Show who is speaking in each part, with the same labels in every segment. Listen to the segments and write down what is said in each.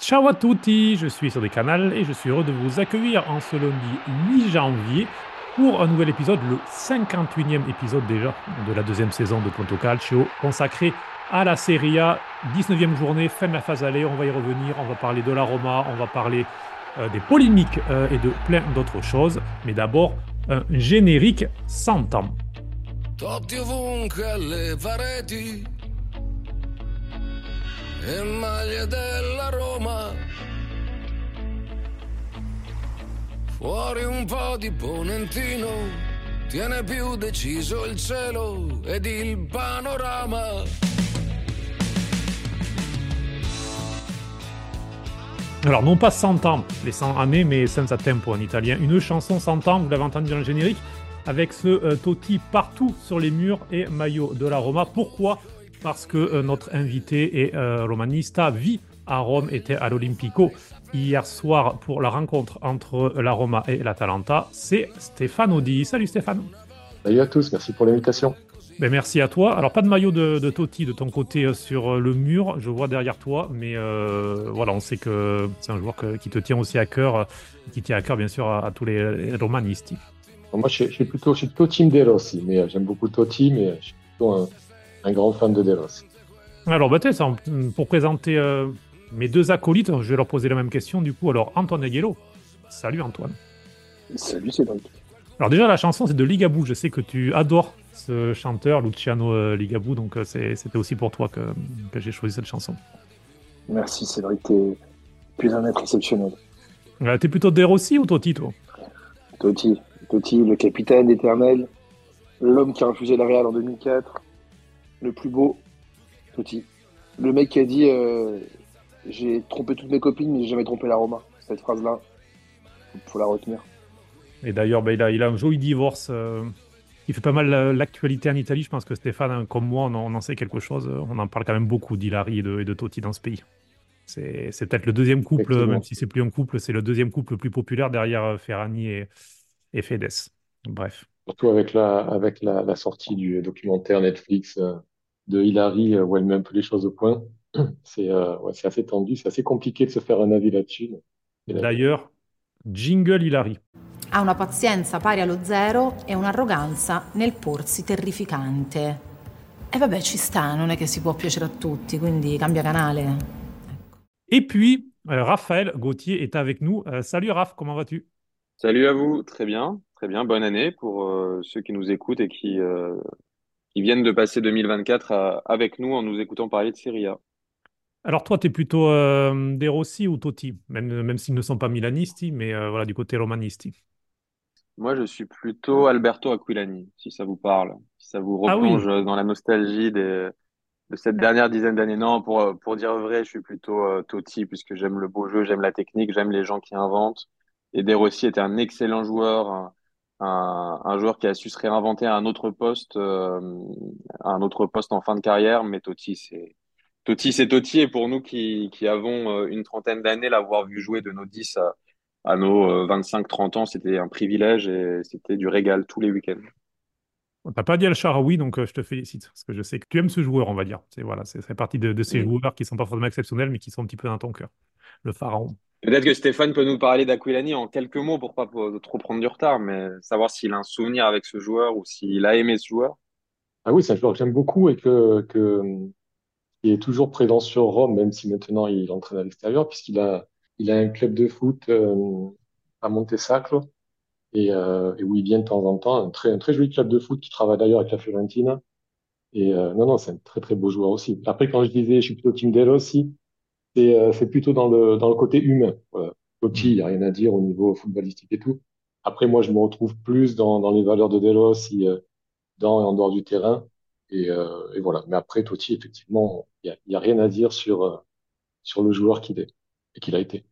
Speaker 1: Ciao à tutti, je suis sur des canals et je suis heureux de vous accueillir en ce lundi 8 janvier pour un nouvel épisode, le 58e épisode déjà de la deuxième saison de Ponto Calcio, consacré à la Serie A, 19e journée, fin de la phase aller, on va y revenir, on va parler de la Roma, on va parler euh, des polémiques euh, et de plein d'autres choses, mais d'abord un générique sans temps.
Speaker 2: E maglie della Roma. Fuori un po' di ponentino, tiene più deciso il cielo ed il panorama.
Speaker 1: Alors, non pas 100 ans, les 100 années, mais senza tempo en italien. Une chanson 100 ans, vous l'avez entendu dans le générique, avec ce euh, Totti partout sur les murs et maillot de la Roma. Pourquoi Parce que euh, notre invité et euh, romanista vit à Rome, était à l'Olimpico hier soir pour la rencontre entre la Roma et l'Atalanta. C'est Stéphane Di. Salut Stéphane.
Speaker 3: Salut à tous, merci pour l'invitation.
Speaker 1: Ben, merci à toi. Alors, pas de maillot de, de Totti de ton côté euh, sur euh, le mur, je vois derrière toi, mais euh, voilà, on sait que c'est un joueur que- qui te tient aussi à cœur, euh, qui tient à cœur bien sûr à, à tous les.
Speaker 3: Bon, moi, je suis, je suis plutôt, je suis plutôt team mais euh, j'aime beaucoup Totti, mais je suis plutôt un, un grand fan de De Rossi.
Speaker 1: Alors, tiens, pour présenter euh, mes deux acolytes, je vais leur poser la même question du coup. Alors, Antoine Aguelo. Salut Antoine.
Speaker 4: Salut Cédric.
Speaker 1: Alors, déjà, la chanson, c'est de Ligabou. Je sais que tu adores ce chanteur, Luciano euh, Ligabou, donc euh, c'était aussi pour toi que, que j'ai choisi cette chanson.
Speaker 4: Merci Cédric, t'es plus un être exceptionnel.
Speaker 1: Euh, T'es plutôt De Rossi ou Totti, toi?
Speaker 4: Totti, Totti, le capitaine éternel, l'homme qui a refusé la Real en 2004, le plus beau, Totti. Le mec qui a dit euh, J'ai trompé toutes mes copines, mais j'ai jamais trompé la Roma. Cette phrase-là, faut la retenir.
Speaker 1: Et d'ailleurs, ben, il, a, il a un joli divorce. euh, il fait pas mal euh, l'actualité en Italie. Je pense que Stéphane, hein, comme moi, on en, on en sait quelque chose. On en parle quand même beaucoup d'Hilary et de, et de Totti dans ce pays. C'est c'est peut-être le deuxième couple, même si c'est plus un couple, c'est le deuxième couple le plus populaire derrière Ferrani et, et Fedes. Bref.
Speaker 3: Surtout avec la, avec la, la sortie du documentaire Netflix euh, de Hilary, euh, où elle met un peu les choses au point. C'est euh, ouais, c'est assez tendu, c'est assez compliqué de se faire un avis là-dessus.
Speaker 1: D'ailleurs, jingle Hilary.
Speaker 5: Ha una pazienza pari allo zero e un'arroganza nel porsi terrificante. E vabbè, ci sta, non è che si può piacere a tutti, quindi cambia canale. Ecco.
Speaker 1: Et puis, euh, Raphaël Gauthier est avec nous. Euh, salut Raph, comment vas-tu?
Speaker 6: Salut à vous, très bien, très bien, bonne année pour euh, ceux qui nous écoutent et qui, euh, qui viennent de passer 2024 à- avec nous en nous écoutant parler de Serie A.
Speaker 1: Alors toi, tu es plutôt euh, De Rossi ou Totti, même, même s'ils ne sont pas milanisti, mais euh, voilà, du côté romanisti.
Speaker 6: Moi, je suis plutôt Alberto Aquilani, si ça vous parle, si ça vous
Speaker 1: Ah oui.
Speaker 6: replonge dans la nostalgie des, de cette dernière dizaine d'années. Non, pour, euh, pour dire vrai, je suis plutôt euh, Totti, puisque j'aime le beau jeu, j'aime la technique, j'aime les gens qui inventent. Et De Rossi était un excellent joueur, un, un, un joueur qui a su se réinventer à un autre poste, euh, à un autre poste en fin de carrière. Mais Totti, c'est Totti, c'est Totti. Et pour nous qui, qui avons euh, une trentaine d'années, l'avoir vu jouer de nos 10 à, à nos 25-30 ans, c'était un privilège et c'était du régal tous les week-ends.
Speaker 1: T'as pas dit El Sharawi, donc euh, je te félicite, parce que je sais que tu aimes ce joueur, on va dire. C'est voilà, c'est partie de, de ces joueurs qui sont pas forcément exceptionnels, mais qui sont un petit peu dans ton cœur. Le pharaon.
Speaker 6: Peut-être que Stéphane peut nous parler d'Aquilani en quelques mots pour pas pour- trop prendre du retard, mais savoir s'il a un souvenir avec ce joueur ou s'il a aimé ce joueur.
Speaker 3: Ah oui, c'est un joueur que j'aime beaucoup et que, qui est toujours présent sur Rome, même si maintenant il entraîne à l'extérieur, puisqu'il a, il a un club de foot euh, à Montesacro et, euh, et où il vient de temps en temps, un très, très joli club de foot qui travaille d'ailleurs avec la Fiorentina. Et euh, non, non, c'est un très très beau joueur aussi. Après, quand je disais, je suis plutôt Team Rossi, c'est euh, c'est plutôt dans le, dans le côté humain. Voilà. Totti, il n'y a rien à dire au niveau footballistique et tout. Après, moi, je me retrouve plus dans, dans les valeurs de De Rossi, euh, dans et en dehors du terrain. Et, euh, et voilà. Mais après, Totti, effectivement, il n'y a, rien à dire sur, sur le joueur qu'il est et qu'il a été.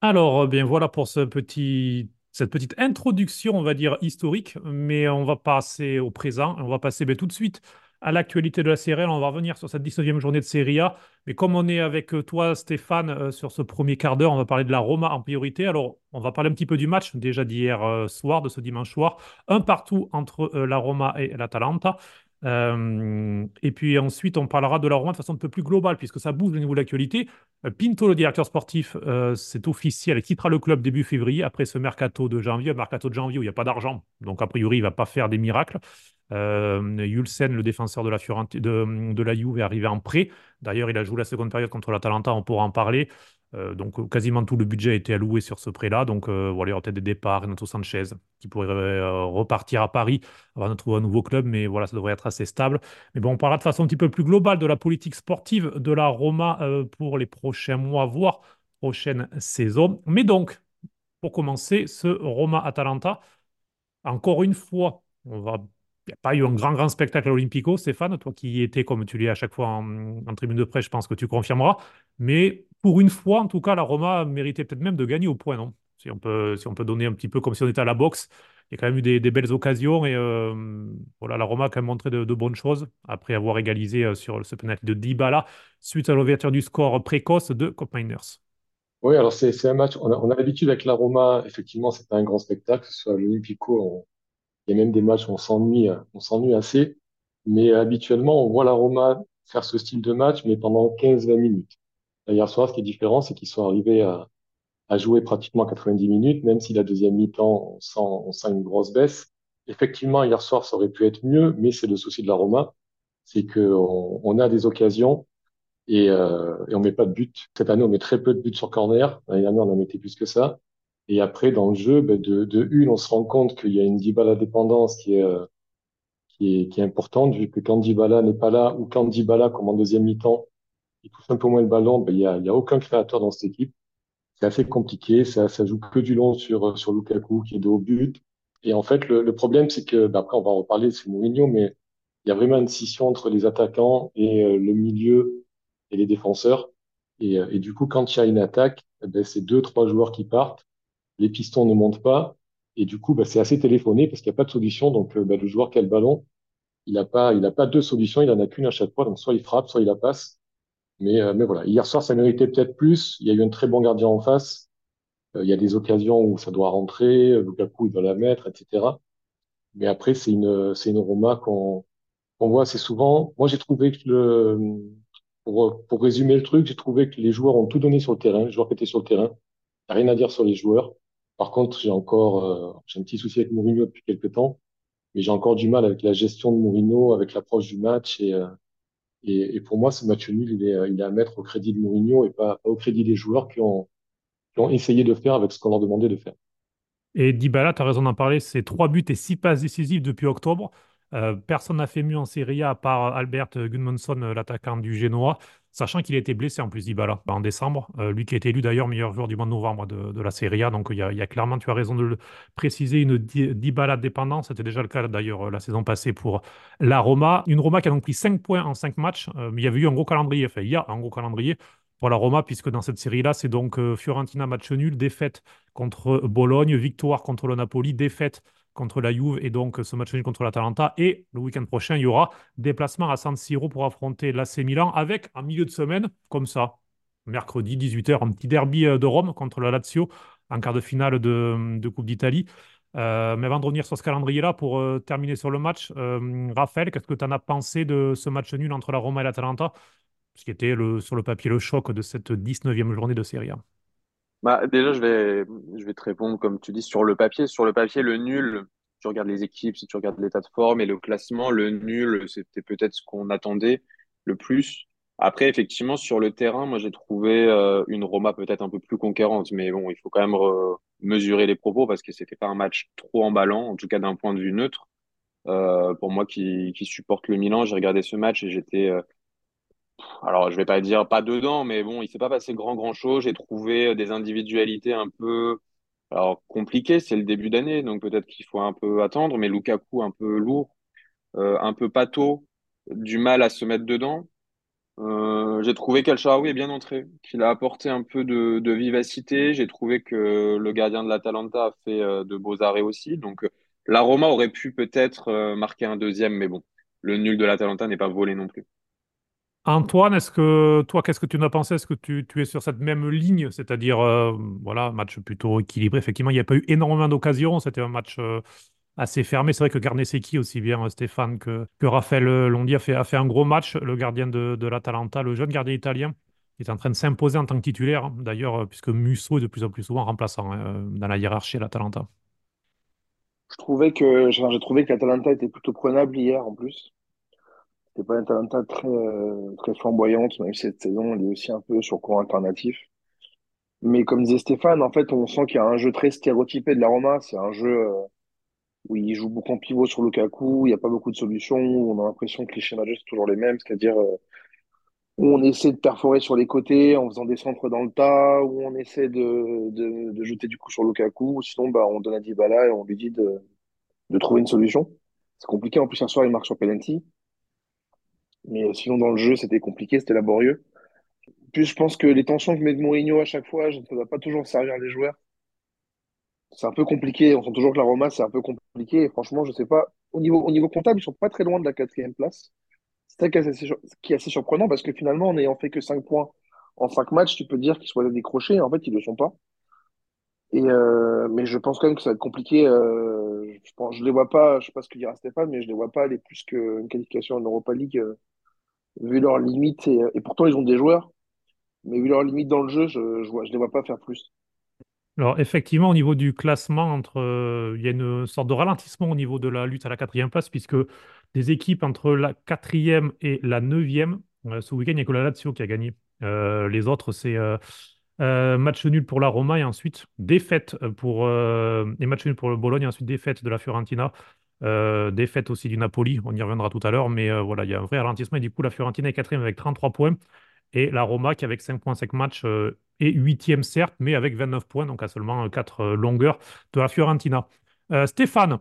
Speaker 1: Alors, bien voilà pour ce petit, cette petite introduction, on va dire, historique, mais on va passer au présent, on va passer ben, tout de suite à l'actualité de la Serie A. On va revenir sur cette 19e journée de Serie A. Mais comme on est avec euh, toi, Stéphane, euh, sur ce premier quart d'heure, on va parler de la Roma en priorité. Alors, on va parler un petit peu du match déjà d'hier euh, soir, de ce dimanche soir. Un partout entre la Roma et l'Atalanta. Et puis ensuite, on parlera de la Roma de façon un peu plus globale, puisque ça bouge au niveau de l'actualité. Pinto, le directeur sportif, c'est officiel, il quittera le club début février, après ce mercato de janvier, mercato de janvier où il n'y a pas d'argent. Donc, a priori, il ne va pas faire des miracles. Euh, le défenseur de la, de, de la Juve, est arrivé en prêt. D'ailleurs, il a joué la seconde période contre l'Atalanta, on pourra en parler. Euh, donc quasiment tout le budget a été alloué sur ce prêt-là. Donc euh, voilà, il y aura peut-être des départs, Renato Sanchez qui pourrait euh, repartir à Paris avant de trouver un nouveau club, mais voilà, ça devrait être assez stable. Mais bon, on parlera de façon un petit peu plus globale de la politique sportive de la Roma pour les prochains mois, voire prochaine saison. Mais donc, pour commencer, ce Roma-Atalanta, encore une fois, on va n'y a pas eu un grand, grand spectacle à l'Olympico, Stéphane, toi qui y étais comme tu l'es à chaque fois en, tribune de presse, je pense que tu confirmeras. Mais pour une fois, en tout cas, la Roma méritait peut-être même de gagner au point, non? Si on, peut, donner un petit peu comme si on était à la boxe. Il y a quand même eu des, belles occasions et euh, voilà, la Roma a quand même montré de, bonnes choses après avoir égalisé euh, sur ce penalty de Dybala suite à l'ouverture du score précoce de Cop Miners.
Speaker 3: Oui, alors c'est un match, on a, l'habitude avec la Roma, effectivement, c'est un grand spectacle, que ce soit l'Olympico, il y a même des matchs où on s'ennuie, on s'ennuie assez, mais habituellement, on voit la Roma faire ce style de match, mais pendant 15-20 minutes. Hier soir, ce qui est différent, c'est qu'ils sont arrivés à, à, jouer pratiquement 90 minutes, même si la deuxième mi-temps, on sent, on sent une grosse baisse. Effectivement, hier soir, ça aurait pu être mieux, mais c'est le souci de la Roma, c'est qu'on on a des occasions et, euh, et on met pas de but. Cette année, on met très peu de buts sur corner. L'année dernière, on en mettait plus que ça. Et après, dans le jeu, ben de, de une, on se rend compte qu'il y a une Dybala dépendance qui est, euh, qui est, qui est importante, vu que quand Dybala n'est pas là, ou quand Dybala, comme en deuxième mi-temps, il touche un peu moins le ballon, ben, il y a, y a aucun créateur dans cette équipe. C'est assez compliqué, ça, ça joue que du long sur, sur Lukaku, qui est de haut but. Et en fait, le, le problème, c'est que, ben après, on va en reparler, c'est Mourinho, mais il y a vraiment une scission entre les attaquants et euh, le milieu et les défenseurs. Et, euh, et, du coup, quand il y a une attaque, ben, c'est deux, trois joueurs qui partent les pistons ne montent pas. Et du coup, bah, c'est assez téléphoné parce qu'il n'y a pas de solution. Donc, euh, bah, le joueur qui a le ballon, il n'a pas, pas deux solutions, il en a qu'une à chaque fois. Donc, soit il frappe, soit il la passe. Mais, euh, mais voilà. Hier soir, ça méritait peut-être plus. Il y a eu un très bon gardien en face. Euh, il y a des occasions où ça doit rentrer. Lukaku, il doit la mettre, etc. Mais après, c'est une, c'est une Roma qu'on, qu'on voit assez souvent. Moi, j'ai trouvé que le, pour, pour résumer le truc, j'ai trouvé que les joueurs ont tout donné sur le terrain, les joueurs qui étaient sur le terrain. Il n'y a rien à dire sur les joueurs. Par contre, j'ai encore, euh, j'ai un petit souci avec Mourinho depuis quelques temps, mais j'ai encore du mal avec la gestion de Mourinho, avec l'approche du match et, euh, et, pour moi, ce match nul, il est, il est à mettre au crédit de Mourinho et pas, au crédit des joueurs qui ont, qui ont essayé de faire avec ce qu'on leur demandait de faire.
Speaker 1: Et Dybala, tu as raison d'en parler, c'est trois buts et six passes décisives depuis octobre. Euh, personne n'a fait mieux en Serie A à part Albert Gudmundsson, euh, l'attaquant du Genoa sachant qu'il a été blessé en plus Dybala en décembre, euh, lui qui a été élu d'ailleurs meilleur joueur du mois de novembre de, la Serie A, donc il y, a, clairement, tu as raison de le préciser, une Dybala dépendance, c'était déjà le cas d'ailleurs euh, la saison passée pour la Roma, une Roma qui a donc pris 5 points en 5 matchs, euh, mais il y avait eu un gros calendrier, enfin il y a un gros calendrier pour la Roma, puisque dans cette série-là, c'est donc Fiorentina match nul, défaite contre Bologne, victoire contre le Napoli, défaite contre la Juve et donc ce match nul contre l'Atalanta. Et le week-end prochain, il y aura déplacement à San Siro pour affronter l'AC Milan avec un milieu de semaine comme ça. Mercredi 18h, un petit derby euh, de Rome contre la Lazio en quart de finale de, Coupe d'Italie. Euh, mais avant de revenir sur ce calendrier-là, pour euh, terminer sur le match, Raphaël, qu'est-ce que tu en as pensé de ce match nul entre la Roma et l'Atalanta, ce qui était sur le papier le choc de cette 19e journée de Serie A
Speaker 6: bah, déjà, je vais, je vais te répondre, comme tu dis, sur le papier. Sur le papier, le nul, tu regardes les équipes, si tu regardes l'état de forme et le classement, le nul, c'était peut-être ce qu'on attendait le plus. Après, effectivement, sur le terrain, moi, j'ai trouvé euh, une Roma peut-être un peu plus conquérante. Mais bon, il faut quand même mesurer les propos parce que c'était pas un match trop emballant, en tout cas d'un point de vue neutre. Euh, pour moi qui, qui supporte le Milan, j'ai regardé ce match et j'étais euh, alors je vais pas dire pas dedans, mais bon, il s'est pas passé grand grand chose. J'ai trouvé des individualités un peu alors compliquées. C'est le début d'année, donc peut-être qu'il faut un peu attendre. Mais Lukaku un peu lourd, euh, un peu pâteau, du mal à se mettre dedans. Euh, j'ai trouvé qu'El est bien entré, qu'il a apporté un peu de, vivacité. J'ai trouvé que le gardien de l'Atalanta a fait euh, de beaux arrêts aussi. Donc la Roma aurait pu peut-être euh, marquer un deuxième, mais bon, le nul de l'Atalanta n'est pas volé non plus.
Speaker 1: Antoine, est-ce que toi, qu'est-ce que tu en as pensé? Est-ce que tu, es sur cette même ligne, c'est-à-dire, euh, voilà, match plutôt équilibré. Effectivement, il n'y a pas eu énormément d'occasions. C'était un match euh, assez fermé. C'est vrai que Garnesecchi, aussi bien Stéphane que, Raphaël l'ont dit, a fait, a fait un gros match. Le gardien de, de l'Atalanta, le jeune gardien italien, est en train de s'imposer en tant que titulaire, d'ailleurs, puisque Musso est de plus en plus souvent remplaçant hein, dans la hiérarchie à l'Atalanta.
Speaker 4: Je trouvais j'ai que l'Atalanta était plutôt prenable hier en plus. C'était pas Atalanta très, euh, très flamboyante, même cette saison, elle est aussi un peu sur courant alternatif. Mais comme disait Stéphane, en fait, on sent qu'il y a un jeu très stéréotypé de la Roma. C'est un jeu euh, où il joue beaucoup en pivot sur Lukaku, il n'y a pas beaucoup de solutions, on a l'impression que les schémas de jeu sont toujours les mêmes, c'est-à-dire euh, où on essaie de perforer sur les côtés en faisant des centres dans le tas, où on essaie de, de, de jeter du coup sur Lukaku, sinon bah, on donne à Dybala et on lui dit de, de trouver une solution. C'est compliqué, en plus un soir il marque sur penalty. Mais sinon dans le jeu c'était compliqué, c'était laborieux. Puis je pense que les tensions que met Mourinho à chaque fois, ça ne va pas toujours servir les joueurs. C'est un peu compliqué, on sent toujours que la Roma c'est un peu compliqué, et franchement je sais pas, au niveau, au niveau comptable ils sont pas très loin de la quatrième place. C'est ça qui est, assez, qui est assez surprenant parce que finalement, en n'ayant fait que 5 points en 5 matchs, tu peux dire qu'ils soient décrochés. En fait, ils ne le sont pas. Et euh, mais je pense quand même que ça va être compliqué. Euh, je pense, je les vois pas, je sais pas ce que dira Stéphane, mais je les vois pas aller plus qu'une qualification en Europa League, euh, vu leurs limites. Et, et, pourtant, ils ont des joueurs, mais vu leurs limites dans le jeu, je, je les vois pas faire plus.
Speaker 1: Alors effectivement, au niveau du classement, entre, euh, il y a une sorte de ralentissement au niveau de la lutte à la quatrième place, puisque des équipes entre la quatrième et la neuvième, euh, ce week-end, il n'y a que la Lazio qui a gagné. Euh, les autres, c'est match nul pour la Roma et ensuite défaite pour match nul pour le Bologne et ensuite défaite de la Fiorentina. Défaite aussi du Napoli, on y reviendra tout à l'heure, mais voilà, il y a un vrai ralentissement et du coup la Fiorentina est quatrième avec 33 points et la Roma qui avec 5 points 5 matchs et huitième certes, mais avec 29 points, donc à seulement 4 euh, longueurs de la Fiorentina. Euh, Stéphane,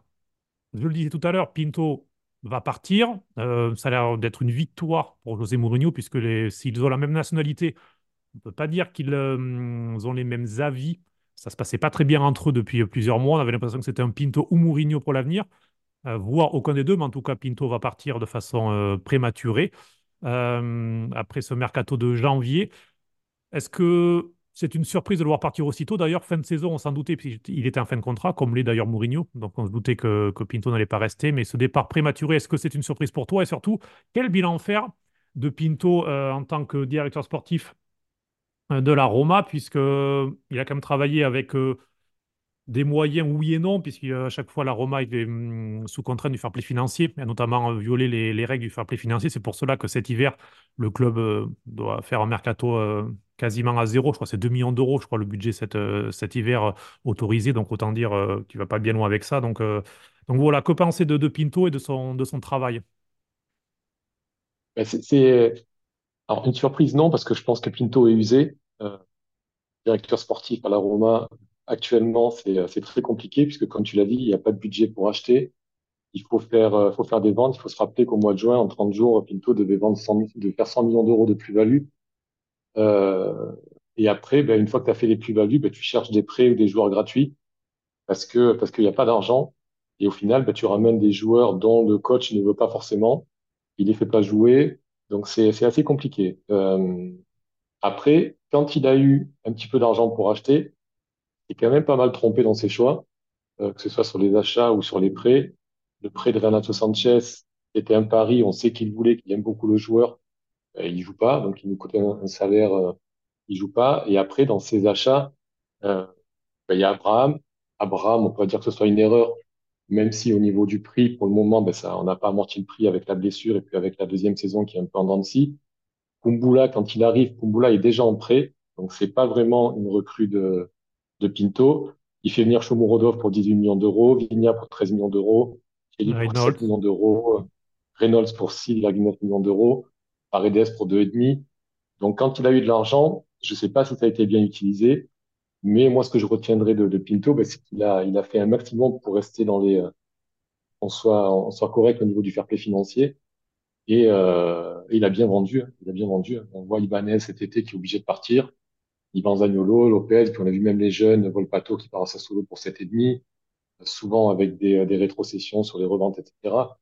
Speaker 1: je le disais tout à l'heure, Pinto va partir. Euh, ça a l'air d'être une victoire pour José Mourinho, puisque s'ils ont la même nationalité, on ne peut pas dire qu'ils ont les mêmes avis. Ça se passait pas très bien entre eux depuis plusieurs mois. On avait l'impression que c'était un Pinto ou Mourinho pour l'avenir, voire aucun des deux, mais en tout cas, Pinto va partir de façon prématurée après ce mercato de janvier. Est-ce que c'est une surprise de le voir partir aussitôt? D'ailleurs, fin de saison, on s'en doutait, puisqu'il était en fin de contrat, comme l'est d'ailleurs Mourinho. Donc on se doutait que, Pinto n'allait pas rester. Mais ce départ prématuré, est-ce que c'est une surprise pour toi? Et surtout, quel bilan faire de Pinto euh, en tant que directeur sportif euh, de la Roma, puisqu'il a quand même travaillé avec euh, des moyens, oui et non, puisqu'à chaque fois, la Roma est hum, sous contrainte du fair play financier, et notamment euh, violer les, règles du fair play financier. C'est pour cela que cet hiver, le club euh, doit faire un mercato euh, quasiment à zéro. Je crois que c'est 2 millions d'euros, je crois, le budget cet, hiver autorisé. Donc, autant dire qu'il ne va pas bien loin avec ça. Donc, donc voilà, que penser de, de, Pinto et de son, de son travail?
Speaker 3: Ben, C'est une surprise, non, parce que je pense que Pinto est usé. directeur sportif à la Roma, Actuellement, euh, c'est très compliqué puisque, comme tu l'as dit, il n'y a pas de budget pour acheter. Il faut faire, euh, faut faire des ventes. Il faut se rappeler qu'au mois de juin, en 30 jours, Pinto devait vendre 100, de faire 100 millions d'euros de plus-value. Euh, et après, ben, une fois que tu as fait les plus-values, ben, tu cherches des prêts ou des joueurs gratuits parce que parce qu'il n'y a pas d'argent. Et au final, ben, tu ramènes des joueurs dont le coach ne veut pas forcément. Il les fait pas jouer. Donc, c'est assez compliqué. Euh, après, quand il a eu un petit peu d'argent pour acheter, est quand même pas mal trompé dans ses choix, euh, que ce soit sur les achats ou sur les prêts. Le prêt de Renato Sanchez était un pari, on sait qu'il voulait, qu'il aime beaucoup le joueur, euh, il joue pas, donc il nous coûtait un, salaire, euh, il joue pas. Et après, dans ses achats, euh, ben, il y a Abraham. Abraham, on pourrait dire que ce soit une erreur, même si au niveau du prix, pour le moment, ben ça, on n'a pas amorti le prix avec la blessure et puis avec la deuxième saison qui est un peu en dents de scie. Kumbula, quand il arrive, Kumbula est déjà en prêt, donc c'est pas vraiment une recrue de, de Pinto. Il fait venir Shomurodov pour 18 millions d'euros, Vigna pour 13 millions d'euros, Kelly pour 7 millions d'euros, Reynolds pour 6,9 millions d'euros, Paredes pour 2,5. Donc, quand il a eu de l'argent, je ne sais pas si ça a été bien utilisé, mais moi, ce que je retiendrai de, Pinto, ben, c'est qu'il a, il a fait un maximum pour rester dans les, euh, on soit, on soit correct au niveau du fair play financier. Et euh, il a bien vendu, hein. il a bien vendu. On voit Ibanez cet été qui est obligé de partir. Ivan Zaniolo, Lopez, puis on a vu même les jeunes, Volpato qui part à Sassuolo pour 7,5, souvent avec des, des rétrocessions sur les reventes, etc.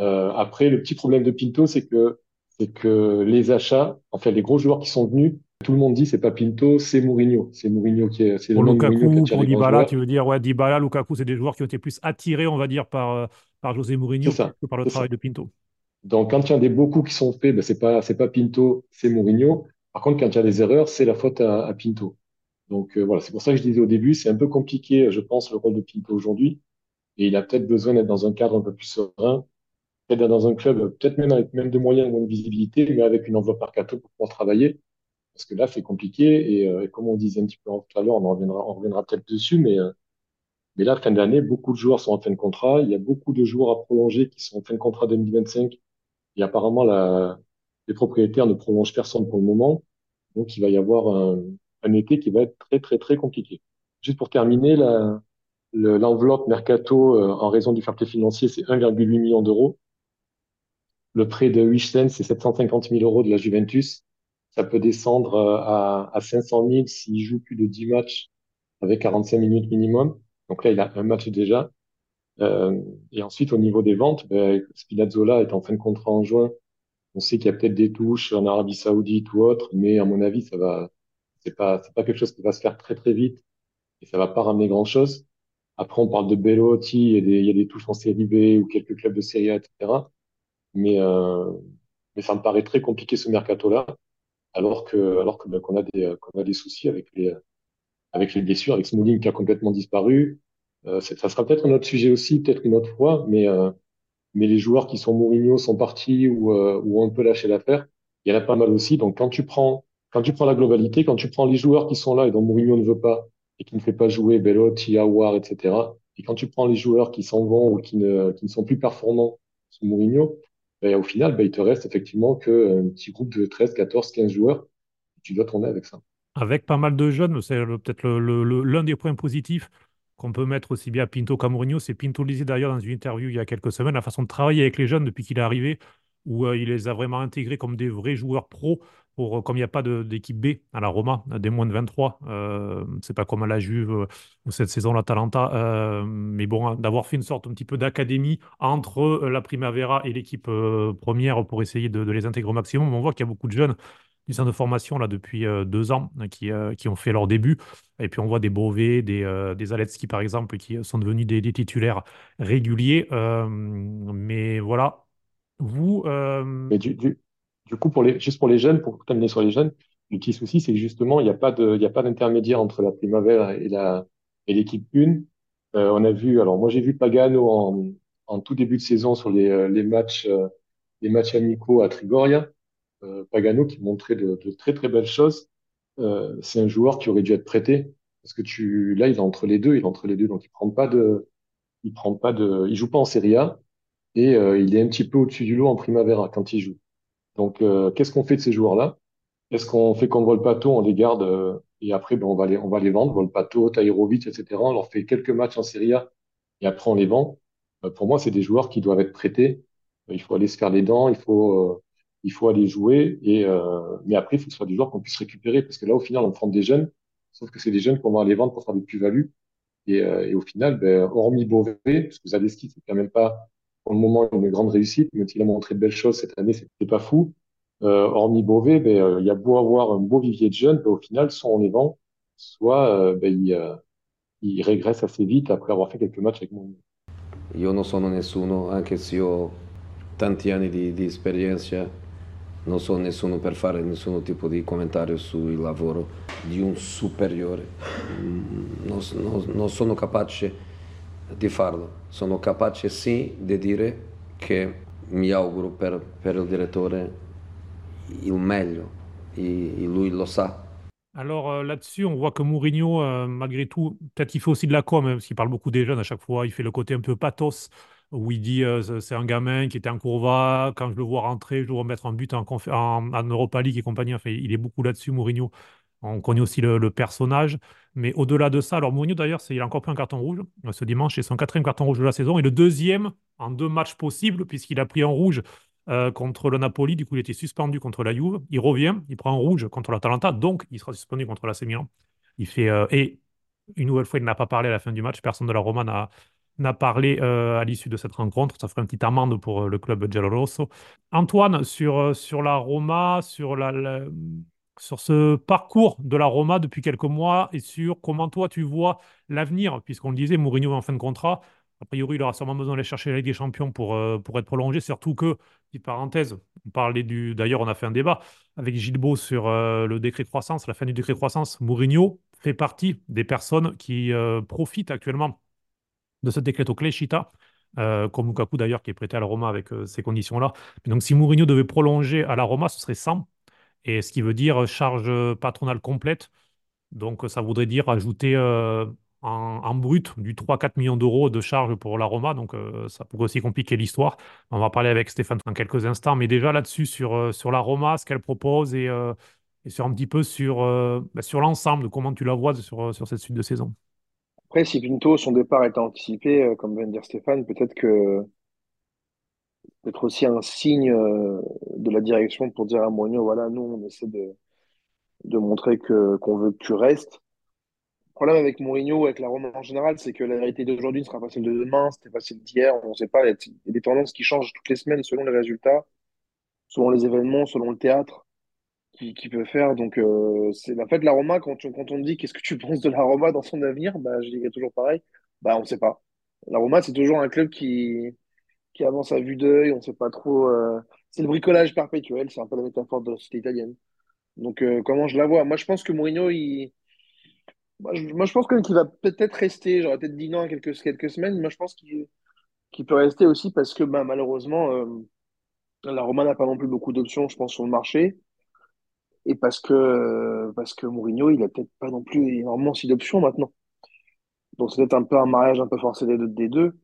Speaker 3: Euh, après, le petit problème de Pinto, c'est que c'est que les achats, en fait, les gros joueurs qui sont venus, tout le monde dit c'est pas Pinto, c'est Mourinho. C'est Mourinho qui est, c'est le
Speaker 1: Pour
Speaker 3: Mourinho qui
Speaker 1: Lukaku,
Speaker 3: attire
Speaker 1: pour Dybala, tu veux dire, ouais, Dybala, Lukaku, c'est des joueurs qui ont été plus attirés, on va dire, par, euh, par José Mourinho
Speaker 3: ça,
Speaker 1: que par le
Speaker 3: ça.
Speaker 1: travail de Pinto.
Speaker 3: Donc, quand il y a des beaucoup qui sont faits, ben, c'est pas, c'est pas Pinto, c'est Mourinho. Par contre, quand il y a des erreurs, c'est la faute à, Pinto. Donc, euh, voilà, c'est pour ça que je disais au début, c'est un peu compliqué, je pense, le rôle de Pinto aujourd'hui. Et il a peut-être besoin d'être dans un cadre un peu plus serein, peut-être dans un club, peut-être même avec même de moyens, moins de visibilité, mais avec une enveloppe mercato pour pouvoir travailler. Parce que là, c'est compliqué. Et, euh, comme on disait un petit peu tout à l'heure, on en reviendra, on reviendra peut-être dessus, mais, euh, mais là, fin d'année, beaucoup de joueurs sont en fin de contrat. Il y a beaucoup de joueurs à prolonger qui sont en fin de contrat 2025. Et apparemment, la, les propriétaires ne prolongent personne pour le moment. Donc, il va y avoir un, un été qui va être très, très, très compliqué. Juste pour terminer, l'enveloppe mercato, euh, en raison du fair play financier, c'est 1,8 million d'euros. Le prêt de Huijsen, c'est 750 000 euros de la Juventus. Ça peut descendre euh, à, à 500 000 s'il joue plus de 10 matchs avec 45 minutes minimum. Donc là, il a un match déjà. Euh, et ensuite, au niveau des ventes, ben, Spinazzola est en fin de contrat en juin. On sait qu'il y a peut-être des touches en Arabie Saoudite ou autre, mais à mon avis, ça va, c'est pas, c'est pas quelque chose qui va se faire très très vite et ça va pas ramener grand-chose. Après, on parle de Belotti et des, il y a des touches en Série B ou quelques clubs de Série A, etc. Mais, euh, mais ça me paraît très compliqué ce mercato-là, alors que, alors que, ben, qu'on a des, qu'on a des soucis avec les, avec les blessures, avec Smalling qui a complètement disparu. Euh, ça sera peut-être un autre sujet aussi, peut-être une autre fois, mais, euh, mais les joueurs qui sont Mourinho sont partis ou, euh, ou ont un peu lâché l'affaire. Il y en a pas mal aussi. Donc, quand tu prends, quand tu prends la globalité, quand tu prends les joueurs qui sont là et dont Mourinho ne veut pas et qui ne fait pas jouer Belotti, Aouar, etc. Et quand tu prends les joueurs qui s'en vont ou qui ne, qui ne sont plus performants sous Mourinho, ben, au final, ben, il te reste effectivement que un petit groupe de 13, 14, 15 joueurs. Tu dois tourner avec ça.
Speaker 1: Avec pas mal de jeunes, c'est peut-être l'un des points positifs qu'on peut mettre aussi bien à Pinto qu'à. C'est Pinto le d'ailleurs dans une interview il y a quelques semaines, la façon de travailler avec les jeunes depuis qu'il est arrivé, où euh, il les a vraiment intégrés comme des vrais joueurs pros. Euh, comme il n'y a pas d'équipe B à la Roma, des moins de 23, euh, c'est pas comme à la Juve euh, ou cette saison l'Atalanta, euh, mais bon, hein, d'avoir fait une sorte un petit peu d'académie entre la Primavera et l'équipe première pour essayer de, de les intégrer au maximum. On voit qu'il y a beaucoup de jeunes du centre de formation là, depuis euh, deux ans euh, qui, euh, qui ont fait leur début. Et puis on voit des Beauvais, des, euh, des Aletski par exemple, qui sont devenus des, titulaires réguliers. Euh, mais voilà, vous, euh,
Speaker 3: du, coup, pour les, juste pour les jeunes, pour terminer sur les jeunes, le petit souci, c'est que justement, il n'y a pas d'intermédiaire entre la Primavera et la, et l'équipe 1. Euh, on a vu, alors moi j'ai vu Pagano en, en tout début de saison sur les, euh, les matchs, euh, les matchs amicaux à Trigoria. Euh, Pagano qui montrait de, très très belles choses. Euh, c'est un joueur qui aurait dû être prêté parce que là, il est entre les deux, il est entre les deux, donc il prend pas de, il prend pas de, il joue pas en Serie A et euh, il est un petit peu au-dessus du lot en Primavera quand il joue. Donc, qu'est-ce qu'on fait de ces joueurs-là? Est-ce qu'on fait comme Volpato, on les garde et après ben, on va les, on va les vendre, Volpato, Tahirovic, etc. On leur fait quelques matchs en Serie A et après on les vend. Pour moi, c'est des joueurs qui doivent être prêtés. Il faut aller se faire les dents, il faut, il faut aller jouer. Et, euh, mais après, il faut que ce soit des joueurs qu'on puisse récupérer parce que là, au final, on prend des jeunes, sauf que c'est des jeunes qu'on va aller vendre pour faire des plus-values. Et, euh, au final, ben, hormis Beauvais, parce que Zaleski, c'est quand même pas pour le moment une grande réussite, même s'il a montré de belles choses cette année, c'était pas fou. Euh, hormis Beauvais, ben, il y a beau avoir un beau vivier de jeunes, ben, au final, soit on les vend, soit ben, ils, ils régressent assez vite après avoir fait quelques matchs avec mon.
Speaker 7: Io non sono nessuno, anche se ho tanti anni di, di esperienza, non sono nessuno per fare nessun tipo di commentario sul lavoro di un superiore. Mm, Non, non- non sono capace di farlo, sono capace sì di dire che mi auguro per, per il direttore il meglio e, lui lo sa.
Speaker 1: Alors euh, là-dessus, on voit que Mourinho, euh, malgré tout, peut-être qu'il fait aussi de la com, parce qu'il parle beaucoup des jeunes à chaque fois. Il fait le côté un peu pathos, où il dit euh, c'est un gamin qui était en courva. Quand je le vois rentrer, je le vois mettre un but en, en, Europa League et compagnie. Il est beaucoup là-dessus, Mourinho. On connaît aussi le, personnage. Mais au-delà de ça, alors Mourinho d'ailleurs, il a encore pris un carton rouge euh, ce dimanche. C'est son quatrième carton rouge de la saison et le deuxième en deux matchs possibles, puisqu'il a pris un rouge euh, contre le Napoli. Du coup, il était suspendu contre la Juve. Il revient, il prend un rouge contre l'Atalanta, donc il sera suspendu contre l'AC Milan. Et une nouvelle fois, il n'a pas parlé à la fin du match. Personne de la Roma n'a n'a parlé euh, à l'issue de cette rencontre. Ça ferait une petite amende pour euh, le club giallorosso. Antoine, sur, euh, sur la Roma, sur la, sur ce parcours de la Roma depuis quelques mois et sur comment toi tu vois l'avenir, puisqu'on le disait, Mourinho est en fin de contrat. A priori, il aura sûrement besoin d'aller chercher la Ligue des Champions pour, pour être prolongé, surtout que, petite parenthèse, on parlait du. D'ailleurs, on a fait un débat avec Gilles sur le décret croissance, la fin du décret croissance. Mourinho fait partie des personnes qui profitent actuellement de ce décret au Cléchita, comme Lukaku d'ailleurs, qui est prêté à la Roma avec ces conditions-là. Donc, si Mourinho devait prolonger à la Roma, ce serait 100 et ce qui veut dire charge patronale complète. Donc, ça voudrait dire ajouter euh, en, brut du 3-4 millions d'euros de charges pour la Roma. Donc, euh, ça pourrait aussi compliquer l'histoire. On va parler avec Stéphane dans quelques instants. Mais déjà là-dessus, sur, euh, sur la Roma, ce qu'elle propose et, sur un petit peu sur, bah, sur l'ensemble comment tu la vois sur, sur cette suite de saison?
Speaker 4: Après, si Pinto, son départ est anticipé, comme vient de dire Stéphane, peut-être que peut-être aussi un signe euh, de la direction pour dire à Mourinho, voilà, nous, on essaie de, de montrer que qu'on veut que tu restes. Le problème avec Mourinho, avec la Rome en général, c'est que la vérité d'aujourd'hui ne sera pas celle de demain, c'était pas celle d'hier, on ne sait pas. Il y a des tendances qui changent toutes les semaines selon les résultats, selon les événements, selon le théâtre qui, qui peut faire. Donc, euh, c'est la fait la Roma, quand, quand on me dit qu'est-ce que tu penses de la Roma dans son avenir, bah, je dirais toujours pareil, bah, on ne sait pas. La Roma, c'est toujours un club qui, qui avance à vue d'œil, on ne sait pas trop. euh, C'est le bricolage perpétuel, c'est un peu la métaphore de la société italienne. Donc, euh, comment je la vois? Moi, je pense que Mourinho, il... moi, je, pense quand même qu'il va peut-être rester. J'aurais peut-être dit non à quelques, quelques semaines, moi, je pense qu'il qu'il peut rester aussi parce que bah, malheureusement, euh, la Roma n'a pas non plus beaucoup d'options, je pense, sur le marché. Et parce que, parce que Mourinho, il a peut-être pas non plus énormément d'options maintenant. Donc, c'est peut-être un peu un mariage un peu forcé des deux.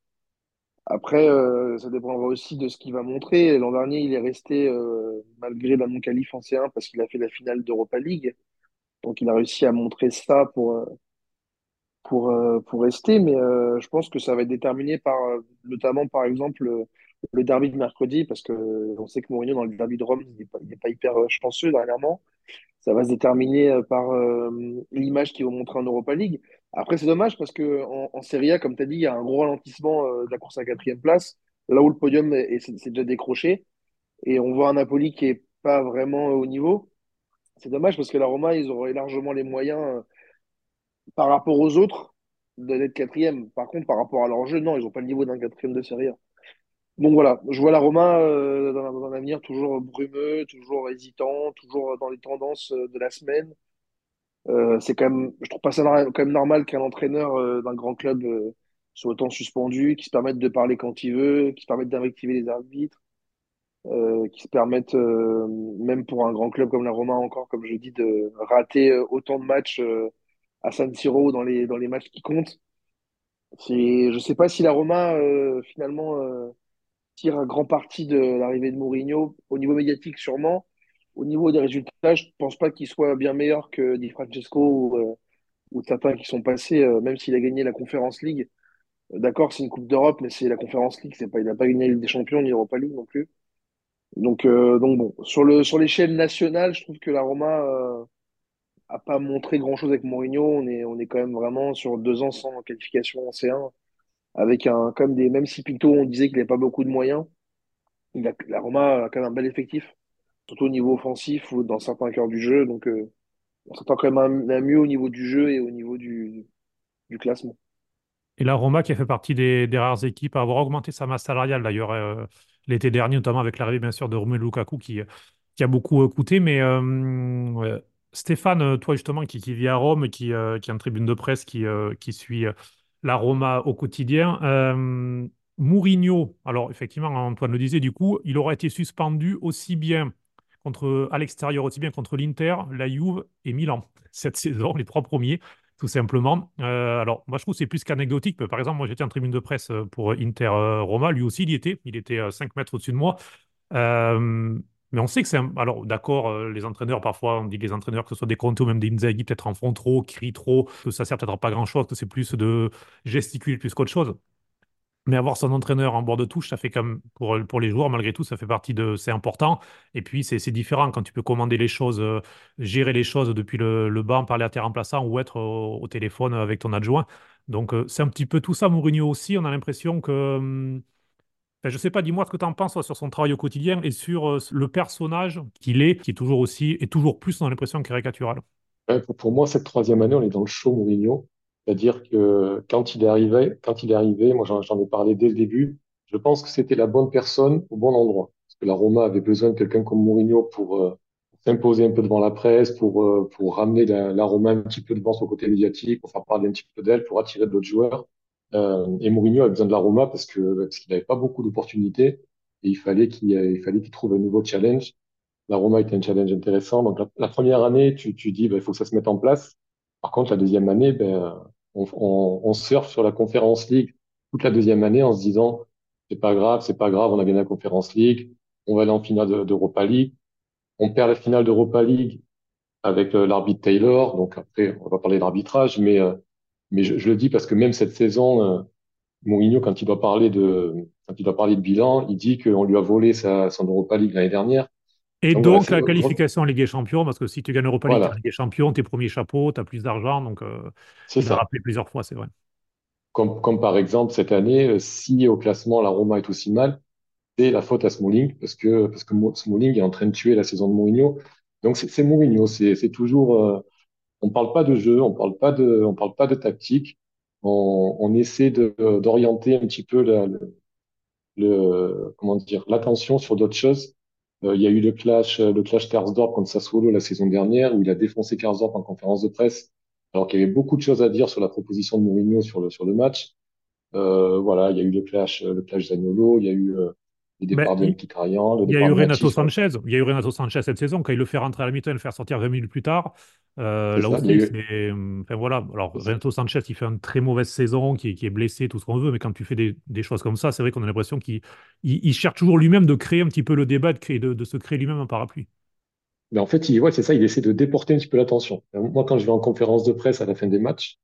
Speaker 4: Après, euh, ça dépendra aussi de ce qu'il va montrer. L'an dernier, il est resté euh, malgré la non-qualif en C1 parce qu'il a fait la finale d'Europa League. Donc, il a réussi à montrer ça pour, euh, pour, pour rester. Mais je pense que ça va être déterminé par, notamment, par exemple, le, derby de mercredi parce que on sait que Mourinho, dans le derby de Rome, il n'est pas, hyper chanceux dernièrement. Ça va se déterminer euh, par euh, l'image qu'ils vont montrer en Europa League. Après, c'est dommage parce que en, Serie A, comme tu as dit, il y a un gros ralentissement euh, de la course à quatrième place, là où le podium est, est- c'est déjà décroché. Et on voit un Napoli qui est pas vraiment au niveau. C'est dommage parce que la Roma, ils auraient largement les moyens euh, par rapport aux autres d'être quatrième. Par contre, par rapport à leur jeu, non, ils n'ont pas le niveau d'un quatrième de Serie A. Donc voilà, je vois la Roma euh, dans, un avenir toujours brumeux, toujours hésitant, toujours dans les tendances euh, de la semaine. Euh, c'est quand même, je trouve pas ça quand même normal qu'un entraîneur euh, d'un grand club soit autant suspendu, qui se permette de parler quand il veut, qui se permette d'invectiver les arbitres, qui se permette, même pour un grand club comme la Roma encore, comme je dis, de rater autant de matchs à San Siro dans les, dans les matchs qui comptent. Je sais pas si la Roma finalement tire un grand parti de l'arrivée de Mourinho, au niveau médiatique sûrement. Au niveau des résultats, je pense pas qu'il soit bien meilleur que Di Francesco ou, euh, ou certains qui sont passés, euh, même s'il a gagné la Conference League. Euh, D'accord, c'est une Coupe d'Europe, mais c'est la Conference League, pas, il n'a pas gagné la Ligue des Champions ni l'Europa League non plus. Donc, euh, donc bon, sur le, sur l'échelle nationale, je trouve que la Roma euh, a pas montré grand-chose avec Mourinho. On est, on est quand même vraiment sur deux ans sans qualification en C1, avec un, comme des, même si Pinto, on disait qu'il n'avait pas beaucoup de moyens, a- la Roma a quand même un bel effectif, surtout au niveau offensif ou dans certains cœurs du jeu. Donc, euh, on s'attend quand même à, à mieux au niveau du jeu et au niveau du, classement.
Speaker 1: Et la Roma qui a fait partie des, rares équipes à avoir augmenté sa masse salariale d'ailleurs euh, l'été dernier, notamment avec l'arrivée bien sûr de Romelu Lukaku qui, a beaucoup coûté. Mais euh, Stéphane, toi justement qui, qui vit à Rome, qui, qui est en tribune de presse, qui, qui suit la Roma au quotidien, euh, Mourinho, alors effectivement Antoine le disait, du coup il aurait été suspendu aussi bien contre, à l'extérieur, aussi bien contre l'Inter, la Juve et Milan cette saison, les trois premiers tout simplement. Euh, alors, moi, je trouve que c'est plus qu'anecdotique. Par exemple, moi, j'étais en tribune de presse euh, pour Inter euh, Roma. Lui aussi, il y était. Il était euh, 5 mètres au-dessus de moi. Mais on sait que c'est. Alors, d'accord, euh, les entraîneurs, parfois, on dit que les entraîneurs, que ce soit des Conte ou même des Inzaghi, peut-être en font trop, crient trop, que ça sert peut-être à pas grand-chose, que c'est plus de gesticuler plus qu'autre chose. Mais avoir son entraîneur en bord de touche, ça fait comme pour, pour les joueurs, malgré tout, ça fait partie de. C'est important. Et puis, c'est différent quand tu peux commander les choses, euh, gérer les choses depuis le, le banc, parler à tes remplaçants ou être au, au téléphone avec ton adjoint. Donc, euh, c'est un petit peu tout ça, Mourinho aussi. On a l'impression que. hum, je sais pas, dis-moi ce que tu en penses sur son travail au quotidien et sur euh, le personnage qu'il est, qui est toujours aussi, et toujours plus dans l'impression caricaturale.
Speaker 3: pour, moi, cette troisième année, on est dans le show Mourinho. C'est-à-dire que quand il est arrivé, quand il moi j'en ai parlé dès le début, je pense que c'était la bonne personne au bon endroit. Parce que la Roma avait besoin de quelqu'un comme Mourinho pour euh, s'imposer un peu devant la presse, pour, euh, ramener la, Roma un petit peu devant son côté médiatique, pour faire parler un petit peu d'elle, pour attirer d'autres joueurs. Euh, et Mourinho a besoin de la Roma parce que parce qu'il n'avait pas beaucoup d'opportunités et il fallait qu'il il fallait qu'il trouve un nouveau challenge. La Roma était un challenge intéressant. Donc la, première année, tu, tu dis, ben, il faut que ça se mette en place. Par contre, la deuxième année, ben, on, on, on surfe sur la Conférence League toute la deuxième année en se disant, c'est pas grave, c'est pas grave, on a gagné la Conférence League, on va aller en finale d'Europa League. On perd la finale d'Europa League avec euh, l'arbitre Taylor. Donc après, on va parler d'arbitrage, mais euh, mais je, je, le dis parce que même cette saison, euh, Mourinho, quand il doit parler de quand il doit parler de bilan, il dit qu'on lui a volé sa, son Europa League l'année dernière.
Speaker 1: Et donc, la qualification en Ligue des Champions, parce que si tu gagnes Europa League, voilà. Ligue des Champions, tes premiers chapeaux, tu as plus d'argent, donc euh, ça. rappelé plusieurs fois, c'est vrai.
Speaker 3: Comme, comme par exemple cette année, euh, si au classement la Roma est aussi mal, c'est la faute à Smalling, parce que parce que Smalling est en train de tuer la saison de Mourinho. Donc c'est Mourinho, c'est toujours euh, on parle pas de jeu, on parle pas de, on parle pas de tactique. On, on essaie d'orienter un petit peu la, le, le, comment dire, l'attention sur d'autres choses. Euh, il y a eu le clash, le clash Karsdorp contre Sassuolo la saison dernière où il a défoncé Karsdorp en conférence de presse, alors qu'il y avait beaucoup de choses à dire sur la proposition de Mourinho sur le sur le match. Euh, voilà, il y a eu le clash, le clash Zaniolo, il y a eu euh, les départs de Mkhitaryan.
Speaker 1: Il y a eu Renato Sanchez. Il y a eu Renato Sanchez cette saison quand il le fait rentrer à la mi-temps et le faire sortir 20 minutes plus tard. Euh, là aussi, c'est. Enfin voilà. Alors Renato Sanchez, il fait une très mauvaise saison, qui, qui est blessé, tout ce qu'on veut. Mais quand tu fais des, des choses comme ça, c'est vrai qu'on a l'impression qu'il il, cherche toujours lui-même de créer un petit peu le débat, de, créer, de, de se créer lui-même un parapluie.
Speaker 3: Mais en fait, il, ouais, c'est ça. Il essaie de déporter un petit peu l'attention. Moi, quand je vais en conférence de presse à la fin des matchs,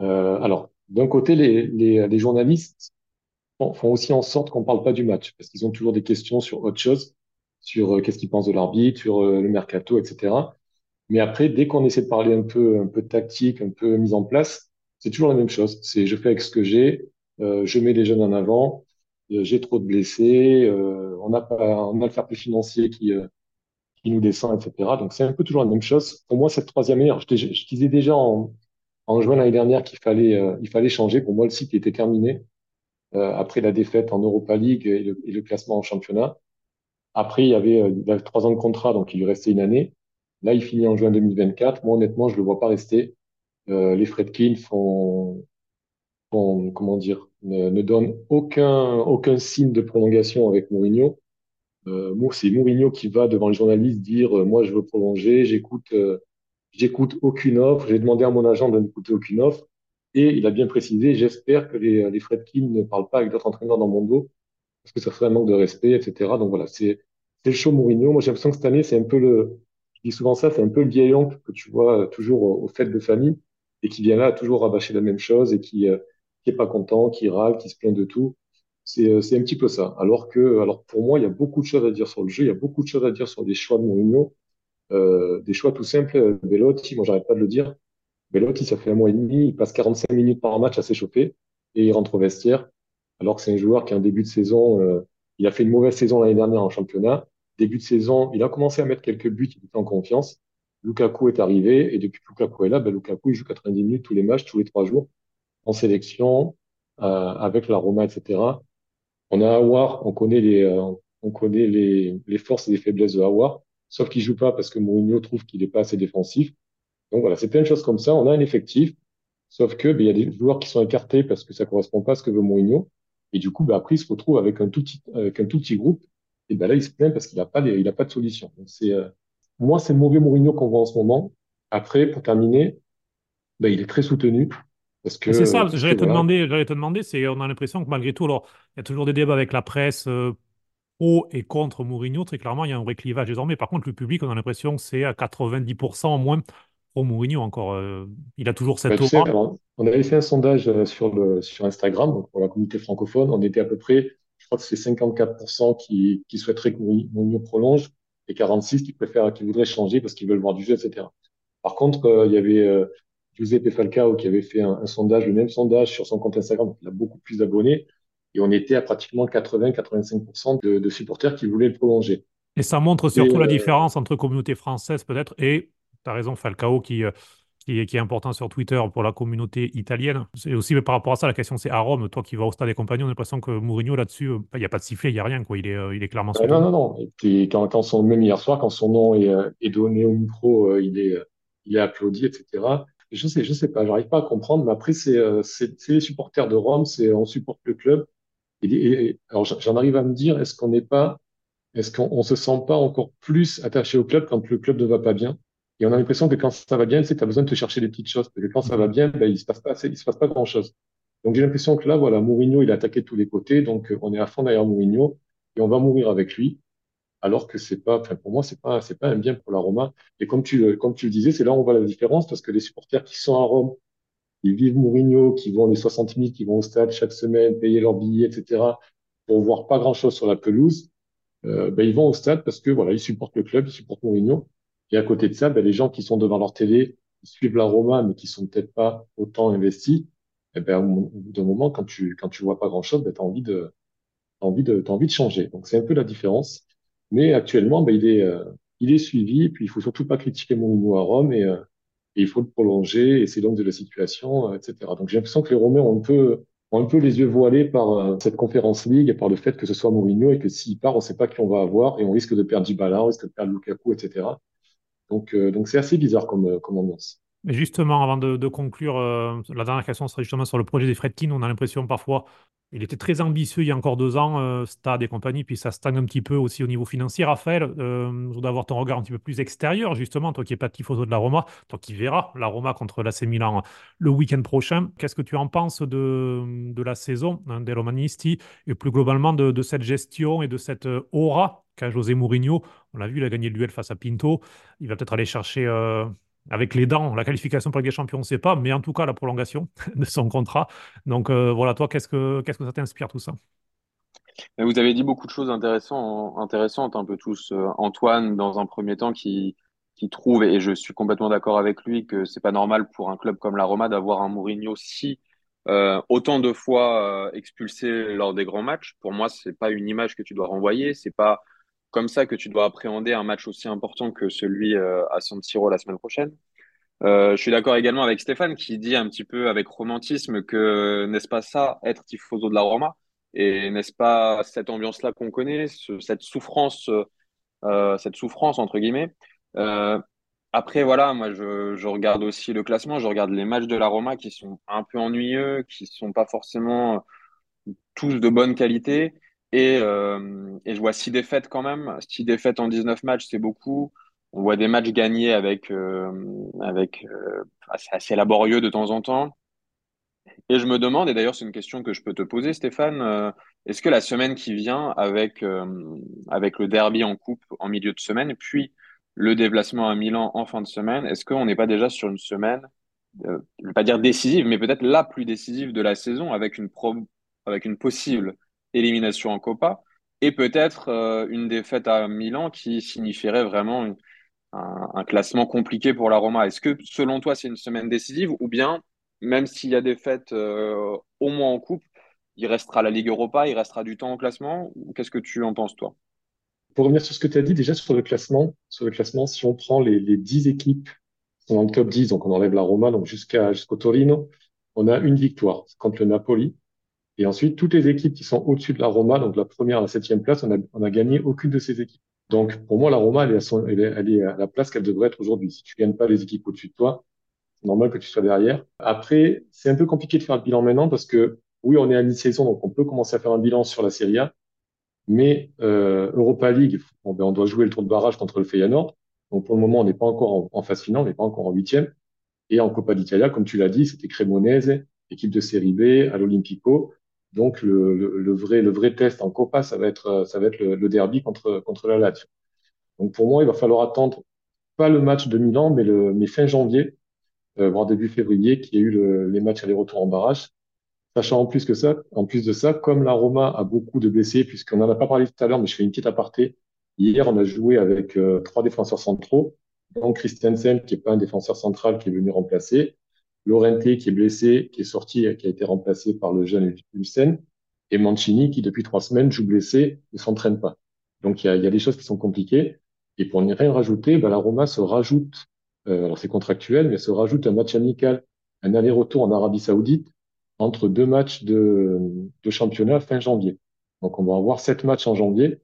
Speaker 3: euh, alors d'un côté, les, les, les journalistes font aussi en sorte qu'on parle pas du match, parce qu'ils ont toujours des questions sur autre chose, sur euh, qu'est-ce qu'ils pensent de l'arbitre, sur euh, le mercato, etc. Mais après, dès qu'on essaie de parler un peu, un peu tactique, un peu mise en place, c'est toujours la même chose. C'est je fais avec ce que j'ai, euh, je mets les jeunes en avant, j'ai trop de blessés, on a pas, on a le fair play financier qui qui nous descend, etc. Donc c'est un peu toujours la même chose. Pour moi, cette troisième je, je, disais déjà en, en juin l'année dernière qu'il fallait, il fallait changer. Pour moi, le cycle était terminé. Euh, après la défaite en Europa League et le, et le, classement en championnat. Après, il y, avait, euh, il avait trois ans de contrat, donc il lui restait une année. Là, il finit en juin 2024. Moi, honnêtement, je le vois pas rester. Euh, les Fredkin font, font, comment dire, ne, ne donnent aucun, aucun signe de prolongation avec Mourinho. Euh, c'est Mourinho qui va devant les journalistes dire euh, moi je veux prolonger, j'écoute, euh, j'écoute aucune offre. J'ai demandé à mon agent de n'écouter aucune offre. Et il a bien précisé, j'espère que les, les Fredkin ne parlent pas avec d'autres entraîneurs dans mon dos, parce que ça ferait un manque de respect, etc. Donc voilà, c'est le show Mourinho. Moi, j'ai l'impression que cette année, c'est un peu le, je dis souvent ça, c'est un peu le vieil oncle que tu vois toujours aux, fêtes de famille et qui vient là toujours rabâcher la même chose et qui, euh, qui est pas content, qui râle, qui se plaint de tout. C'est, euh, c'est un petit peu ça. Alors que, alors pour moi, il y a beaucoup de choses à dire sur le jeu, il y a beaucoup de choses à dire sur des choix de Mourinho, euh, des choix tout simples. Belotti, moi, j'arrête pas de le dire. Belotti, ça fait un mois et demi, il passe 45 minutes par match à s'échauffer et il rentre au vestiaire. Alors que c'est un joueur qui a un début de saison, euh, il a fait une mauvaise saison l'année dernière en championnat. Début de saison, il a commencé à mettre quelques buts, il était en confiance. Lukaku est arrivé et depuis que Lukaku est là, ben Lukaku il joue 90 minutes tous les matchs, tous les trois jours, en sélection, euh, avec la Roma, etc. On a Awar, on connaît les, euh, on connaît les, les forces et les faiblesses de Awar, sauf qu'il joue pas parce que Mourinho trouve qu'il est pas assez défensif. Donc voilà, c'est plein de choses comme ça. On a un effectif, sauf que ben, il y a des joueurs qui sont écartés parce que ça correspond pas à ce que veut Mourinho. Et du coup, ben, après, il se retrouve avec un tout petit, avec un tout petit groupe. Et ben là, il se plaint parce qu'il n'a pas, il a pas de solution. Donc c'est, euh, moi, c'est le mauvais Mourinho qu'on voit en ce moment. Après, pour terminer, ben, il est très soutenu. Parce que,
Speaker 1: c'est ça, j'allais te, demander, j'allais te demander, c'est, on a l'impression que malgré tout, alors, il y a toujours des débats avec la presse, euh, pro et contre Mourinho. Très clairement, il y a un vrai clivage désormais. Par contre, le public, on a l'impression que c'est à 90% au moins Mourinho encore. Euh, il a toujours cette
Speaker 3: bah, aura. on avait fait un sondage euh, sur, le, sur Instagram, pour la communauté francophone. On était à peu près, je crois que c'est 54% qui, qui souhaiteraient que Mourinho prolonge et 46% qui préfèrent, qui voudraient changer parce qu'ils veulent voir du jeu, etc. Par contre, euh, il y avait euh, Giuseppe Falcao qui avait fait un, sondage, le même sondage sur son compte Instagram, il a beaucoup plus d'abonnés. Et on était à pratiquement 80-85% de, de, supporters qui voulaient le prolonger.
Speaker 1: Et ça montre surtout la différence entre communauté française peut-être et, tu as raison, Falcao qui qui est, important sur Twitter pour la communauté italienne. C'est aussi par rapport à ça, la question c'est à Rome, toi qui vas au stade des compagnons, on a l'impression que Mourinho là-dessus, euh, il n'y a pas de sifflet, il n'y a rien, quoi. Il est, euh, il est clairement
Speaker 3: euh, Non, non, non. Et puis quand, quand son, même hier soir, quand son nom est, est donné au micro, il, est, il est applaudi, etc. Je sais, je sais pas, j'arrive pas à comprendre, mais après, c'est les supporters de Rome, c'est on supporte le club. Et, alors j'en arrive à me dire, est-ce qu'on n'est pas, est-ce qu'on se sent pas encore plus attaché au club quand le club ne va pas bien? Et on a l'impression que quand ça va bien, c'est que tu as besoin de te chercher des petites choses. Parce que quand ça va bien, ben, il se passe pas, il se passe pas grand chose. Donc j'ai l'impression que là, voilà, Mourinho, il a attaqué de tous les côtés. Donc euh, on est à fond derrière Mourinho et on va mourir avec lui. Alors que c'est pas, enfin, pour moi, c'est pas, c'est pas un bien pour la Roma. Et comme tu, comme tu le disais, c'est là où on voit la différence parce que les supporters qui sont à Rome, ils vivent Mourinho, qui vont les 60 000, qui vont au stade chaque semaine, payer leurs billets, etc., pour voir pas grand chose sur la pelouse, euh, ben, ils vont au stade parce que voilà, ils supportent le club, ils supportent Mourinho. Et à côté de ça, ben, les gens qui sont devant leur télé, qui suivent la Roma, mais qui sont peut-être pas autant investis, eh ben, au bout d'un moment, quand tu, quand tu vois pas grand chose, ben, t'as envie de, t'as envie de, t'as envie de changer. Donc, c'est un peu la différence. Mais actuellement, ben, il est, euh, il est suivi. Puis, il faut surtout pas critiquer Mourinho à Rome et, euh, et il faut le prolonger. Et c'est donc de la situation, euh, etc. Donc, j'ai l'impression que les Romains ont un peu, ont un peu les yeux voilés par cette conférence ligue et par le fait que ce soit Mourinho et que s'il part, on sait pas qui on va avoir et on risque de perdre Dybala, on risque de perdre Lukaku, etc. Donc, euh, donc c'est assez bizarre comme, euh, comme ambiance.
Speaker 1: Mais justement, avant de, conclure, euh, la dernière question serait justement sur le projet des Fredkin. On a l'impression parfois, il était très ambitieux il y a encore deux ans, Stade et compagnie, puis ça stagne un petit peu aussi au niveau financier. Raphaël, je voudrais avoir ton regard un petit peu plus extérieur, justement, toi qui es pas photo de la Roma, toi qui verras la Roma contre l'AC Milan le week-end prochain. Qu'est-ce que tu en penses de, la saison hein, des Romanisti et plus globalement de, cette gestion et de cette aura José Mourinho? On l'a vu, il a gagné le duel face à Pinto. Il va peut-être aller chercher euh, avec les dents la qualification pour la Ligue des Champions, on ne sait pas, mais en tout cas la prolongation de son contrat. Donc euh, voilà, toi, qu'est-ce que, qu'est-ce que ça t'inspire tout ça?
Speaker 6: Vous avez dit beaucoup de choses intéressantes, un peu tous. Euh, Antoine, dans un premier temps, qui, trouve, et je suis complètement d'accord avec lui, que c'est pas normal pour un club comme la Roma d'avoir un Mourinho si autant de fois expulsé lors des grands matchs. Pour moi, c'est pas une image que tu dois renvoyer. C'est pas comme ça que tu dois appréhender un match aussi important que celui euh, à San Siro la semaine prochaine. Euh, je suis d'accord également avec Stéphane qui dit un petit peu avec romantisme que n'est-ce pas ça être tifoso de la Roma? Et n'est-ce pas cette ambiance-là qu'on connaît, cette souffrance, euh, cette souffrance entre guillemets? après voilà, moi je, je, regarde aussi le classement, je regarde les matchs de la Roma qui sont un peu ennuyeux, qui sont pas forcément tous de bonne qualité. Et, euh, et, je vois six défaites quand même. Six défaites en 19 matchs, c'est beaucoup. On voit des matchs gagnés avec, euh, avec euh, assez, laborieux de temps en temps. Et je me demande, et d'ailleurs c'est une question que je peux te poser, Stéphane, euh, est-ce que la semaine qui vient avec, avec le derby en coupe en milieu de semaine, puis le déplacement à Milan en fin de semaine, est-ce qu'on n'est pas déjà sur une semaine, je ne vais pas dire décisive, mais peut-être la plus décisive de la saison avec une, avec une possible élimination en Copa, et peut-être euh, une défaite à Milan qui signifierait vraiment un, classement compliqué pour la Roma. Est-ce que selon toi c'est une semaine décisive ou bien même s'il y a des fêtes euh, au moins en coupe, il restera la Ligue Europa, il restera du temps au classement Qu'est-ce que tu en penses toi?
Speaker 3: Pour revenir sur ce que tu as dit déjà sur le classement, sur le classement, si on prend les, les 10 équipes qui sont dans le top 10, donc on enlève la Roma, donc jusqu'à jusqu'au Torino, on a une victoire contre le Napoli, et ensuite, toutes les équipes qui sont au-dessus de la Roma, donc la première à la septième place, on a, on a gagné aucune de ces équipes. Donc, pour moi, la Roma, elle est à, son, elle est, elle est à la place qu'elle devrait être aujourd'hui. Si tu gagnes pas les équipes au-dessus de toi, c'est normal que tu sois derrière. Après, c'est un peu compliqué de faire le bilan maintenant parce que, oui, on est à mi-saison, donc on peut commencer à faire un bilan sur la Serie A. Mais euh, Europa League, bon, ben, on doit jouer le tour de barrage contre le Feyenoord. Donc, pour le moment, on n'est pas encore en, en phase finale, on n'est pas encore en huitième. Et en Coppa d'Italia, comme tu l'as dit, c'était Cremonese, équipe de Série B, à l'Olympico. Donc le, vrai test en Copa, ça va être le, derby contre contre la Lazio. Donc pour moi, il va falloir attendre pas le match de Milan, mais le mais fin janvier, euh, voire début février, qui a eu le, les matchs aller-retour en barrage. Sachant en plus que ça, en plus de ça, comme la Roma a beaucoup de blessés, puisqu'on en a pas parlé tout à l'heure, mais je fais une petite aparté. Hier, on a joué avec euh, trois défenseurs centraux, donc Christensen, qui est pas un défenseur central, qui est venu remplacer, Lorente qui est blessé, qui est sorti, qui a été remplacé par le jeune Hussein. et Mancini qui depuis trois semaines joue blessé, ne s'entraîne pas. Donc il y a, des choses qui sont compliquées. Et pour n'y rien rajouter, bah, la Roma se rajoute, euh, alors c'est contractuel, mais se rajoute un match amical, un aller-retour en Arabie Saoudite entre deux matchs de, championnat fin janvier. Donc on va avoir sept matchs en janvier.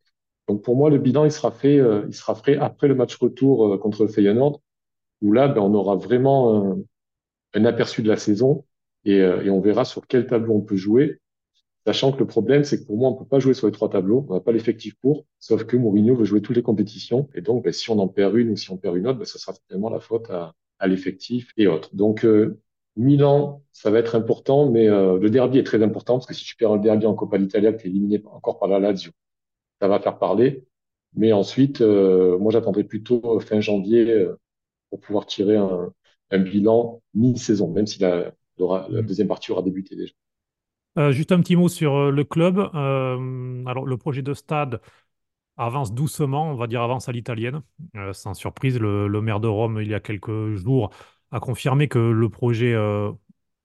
Speaker 3: Donc pour moi, le bilan, il sera fait, euh, il sera fait après le match retour euh, contre le Feyenoord, où là, ben, on aura vraiment un, aperçu de la saison et, euh, et on verra sur quel tableau on peut jouer. Sachant que le problème, c'est que pour moi, on peut pas jouer sur les trois tableaux. On n'a pas l'effectif pour. Sauf que Mourinho veut jouer toutes les compétitions. Et donc, ben, si on en perd une ou si on perd une autre, ben, ça sera vraiment la faute à, à l'effectif et autres. Donc, euh, Milan, ça va être important, mais euh, le derby est très important parce que si tu perds le derby en Coppa d'Italia, tu es éliminé encore par la Lazio, ça va faire parler. Mais ensuite, euh, moi, j'attendrai plutôt fin janvier euh, pour pouvoir tirer un, un bilan mi-saison, même si la, la, la deuxième partie aura débuté déjà.
Speaker 1: Euh, juste un petit mot sur euh, le club. Euh, alors, le projet de stade avance doucement, on va dire avance à l'italienne. Euh, sans surprise, le, le maire de Rome, il y a quelques jours, a confirmé que le projet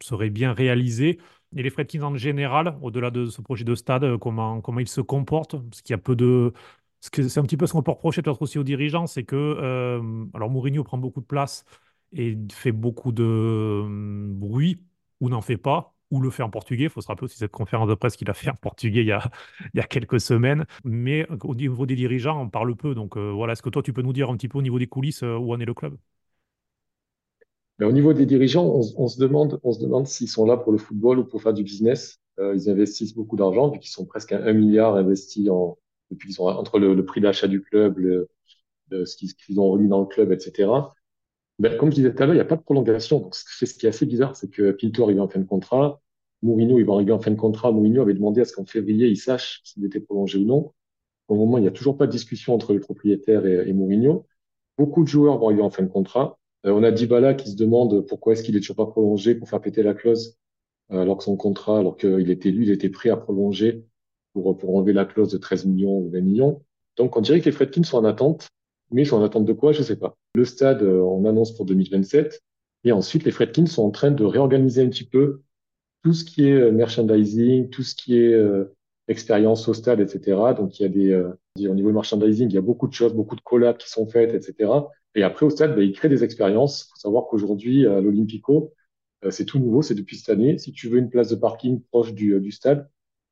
Speaker 1: serait bien réalisé. Et les Fredkins en général, au-delà de ce projet de stade, comment, comment ils se comportent, parce qu'il y a peu de... C'est un petit peu ce qu'on peut reprocher peut-être aussi aux dirigeants, c'est que euh, alors Mourinho prend beaucoup de place et fait beaucoup de euh, bruit, ou n'en fait pas, ou le fait en portugais. Il faut se rappeler aussi cette conférence de presse qu'il a fait en portugais il y a, il y a quelques semaines. Mais euh, au niveau des dirigeants, on parle peu. Donc euh, voilà, est-ce que toi, tu peux nous dire un petit peu au niveau des coulisses euh, où en est le club?
Speaker 3: Mais au niveau des dirigeants, on, se demande, demande s'ils sont là pour le football ou pour faire du business. Ils investissent beaucoup d'argent, vu qu'ils sont presque à un milliard investis en, depuis qu'ils ont, entre le, prix d'achat du club, ce qu'ils ont remis dans le club, etc. Ben, comme je disais tout à l'heure, il n'y a pas de prolongation. Donc, c'est ce qui est assez bizarre, c'est que Pinto arrive en fin de contrat. Mourinho, il va arriver en fin de contrat. Mourinho avait demandé à ce qu'en février, il sache s'il était prolongé ou non. Au moment, il n'y a toujours pas de discussion entre le propriétaire et, Mourinho. Beaucoup de joueurs vont arriver en fin de contrat. Euh, on a Dybala qui se demande pourquoi est-ce qu'il est toujours pas prolongé pour faire péter la clause, euh, alors que son contrat, alors qu'il était lui, il était prêt à prolonger pour, pour enlever la clause de 13 millions ou 20 millions. Donc, on dirait que les Fredkins sont en attente, mais ils sont en attente de quoi? Je sais pas. Le stade, euh, on annonce pour 2027. Et ensuite, les Fredkins sont en train de réorganiser un petit peu tout ce qui est euh, merchandising, tout ce qui est euh, expérience au stade, etc. Donc, il y a des, euh, au niveau merchandising, il y a beaucoup de choses, beaucoup de collabs qui sont faites, etc. Et après, au stade, ben, ils créent des expériences. Il faut savoir qu'aujourd'hui, à l'Olympico, euh, c'est tout nouveau, c'est depuis cette année. Si tu veux une place de parking proche du, euh, du stade,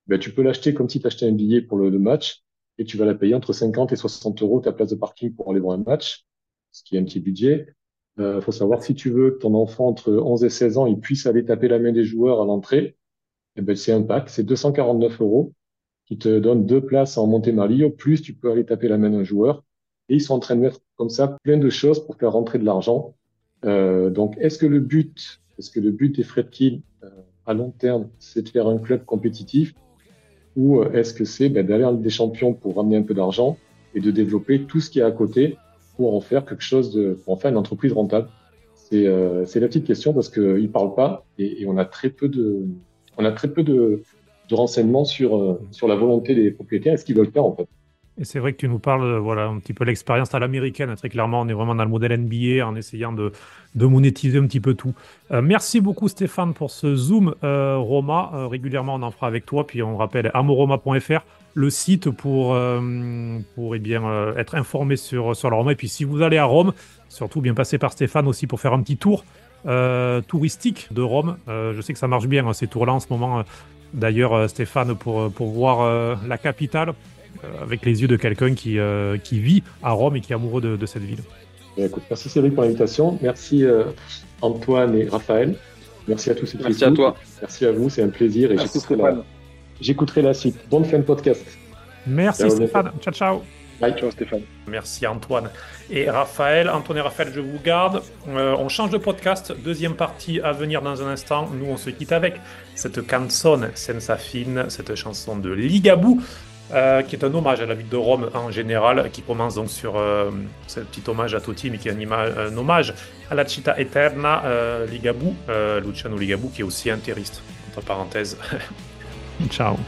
Speaker 3: ben, tu peux l'acheter comme si tu achetais un billet pour le, le match et tu vas la payer entre 50 et 60 euros ta place de parking pour aller voir un match, ce qui est un petit budget. Il faut savoir si tu veux que ton enfant entre 11 et 16 ans, il puisse aller taper la main des joueurs à l'entrée, eh ben, c'est un pack, c'est 249 euros qui te donne deux places en Montemarlio, plus tu peux aller taper la main d'un joueur. Et ils sont en train de mettre comme ça plein de choses pour faire rentrer de l'argent. Euh, donc, est-ce que le but, est-ce que le but des Fredkin euh, à long terme, c'est de faire un club compétitif, ou euh, est-ce que c'est ben, d'aller en des Champions pour ramener un peu d'argent et de développer tout ce qui est à côté pour en faire quelque chose de, pour en faire une entreprise rentable C'est euh, la petite question parce que ils parlent pas et, on a très peu de, on a très peu de, renseignements sur euh, sur la volonté des propriétaires et ce qu'ils veulent faire en fait.
Speaker 1: Et c'est vrai que tu nous parles, euh, voilà, un petit peu l'expérience à l'américaine. Très clairement, on est vraiment dans le modèle NBA en essayant de, de monétiser un petit peu tout. Merci beaucoup Stéphane pour ce Zoom Roma. Régulièrement, on en fera avec toi. Puis on rappelle amoroma.fr, le site pour, euh, pour eh bien, euh, être informé sur, sur la Roma. Et puis si vous allez à Rome, surtout bien passer par Stéphane aussi pour faire un petit tour euh, touristique de Rome. Euh, je sais que ça marche bien hein, ces tours-là en ce moment. D'ailleurs, Stéphane, pour, pour voir euh, la capitale euh, avec les yeux de quelqu'un qui, euh, qui vit à Rome et qui est amoureux de, de cette ville.
Speaker 3: Écoute, merci Cédric pour l'invitation. Merci euh, Antoine et Raphaël. Merci à tous qui
Speaker 6: Merci à toi.
Speaker 3: Merci à vous, c'est un plaisir et
Speaker 4: Merci Stéphane.
Speaker 3: J'écouterai la suite. Bonne fin de podcast.
Speaker 1: Merci
Speaker 3: Ciao,
Speaker 1: Stéphane. Ciao, ciao.
Speaker 3: Bye.
Speaker 4: Ciao Stéphane.
Speaker 1: Merci Antoine et Raphaël. Antoine et Raphaël, je vous garde. Euh, on change de podcast. Deuxième partie à venir dans un instant. Nous, on se quitte avec cette canzone senza fin, cette chanson de Ligabou, euh, qui est un hommage à la ville de Rome en général, qui commence donc sur euh, ce petit hommage à Totti, mais qui est un, un hommage à la Città Eterna, euh, Ligabou, euh, Luciano Ligabou, qui est aussi interiste. Entre parenthèses. Ciao.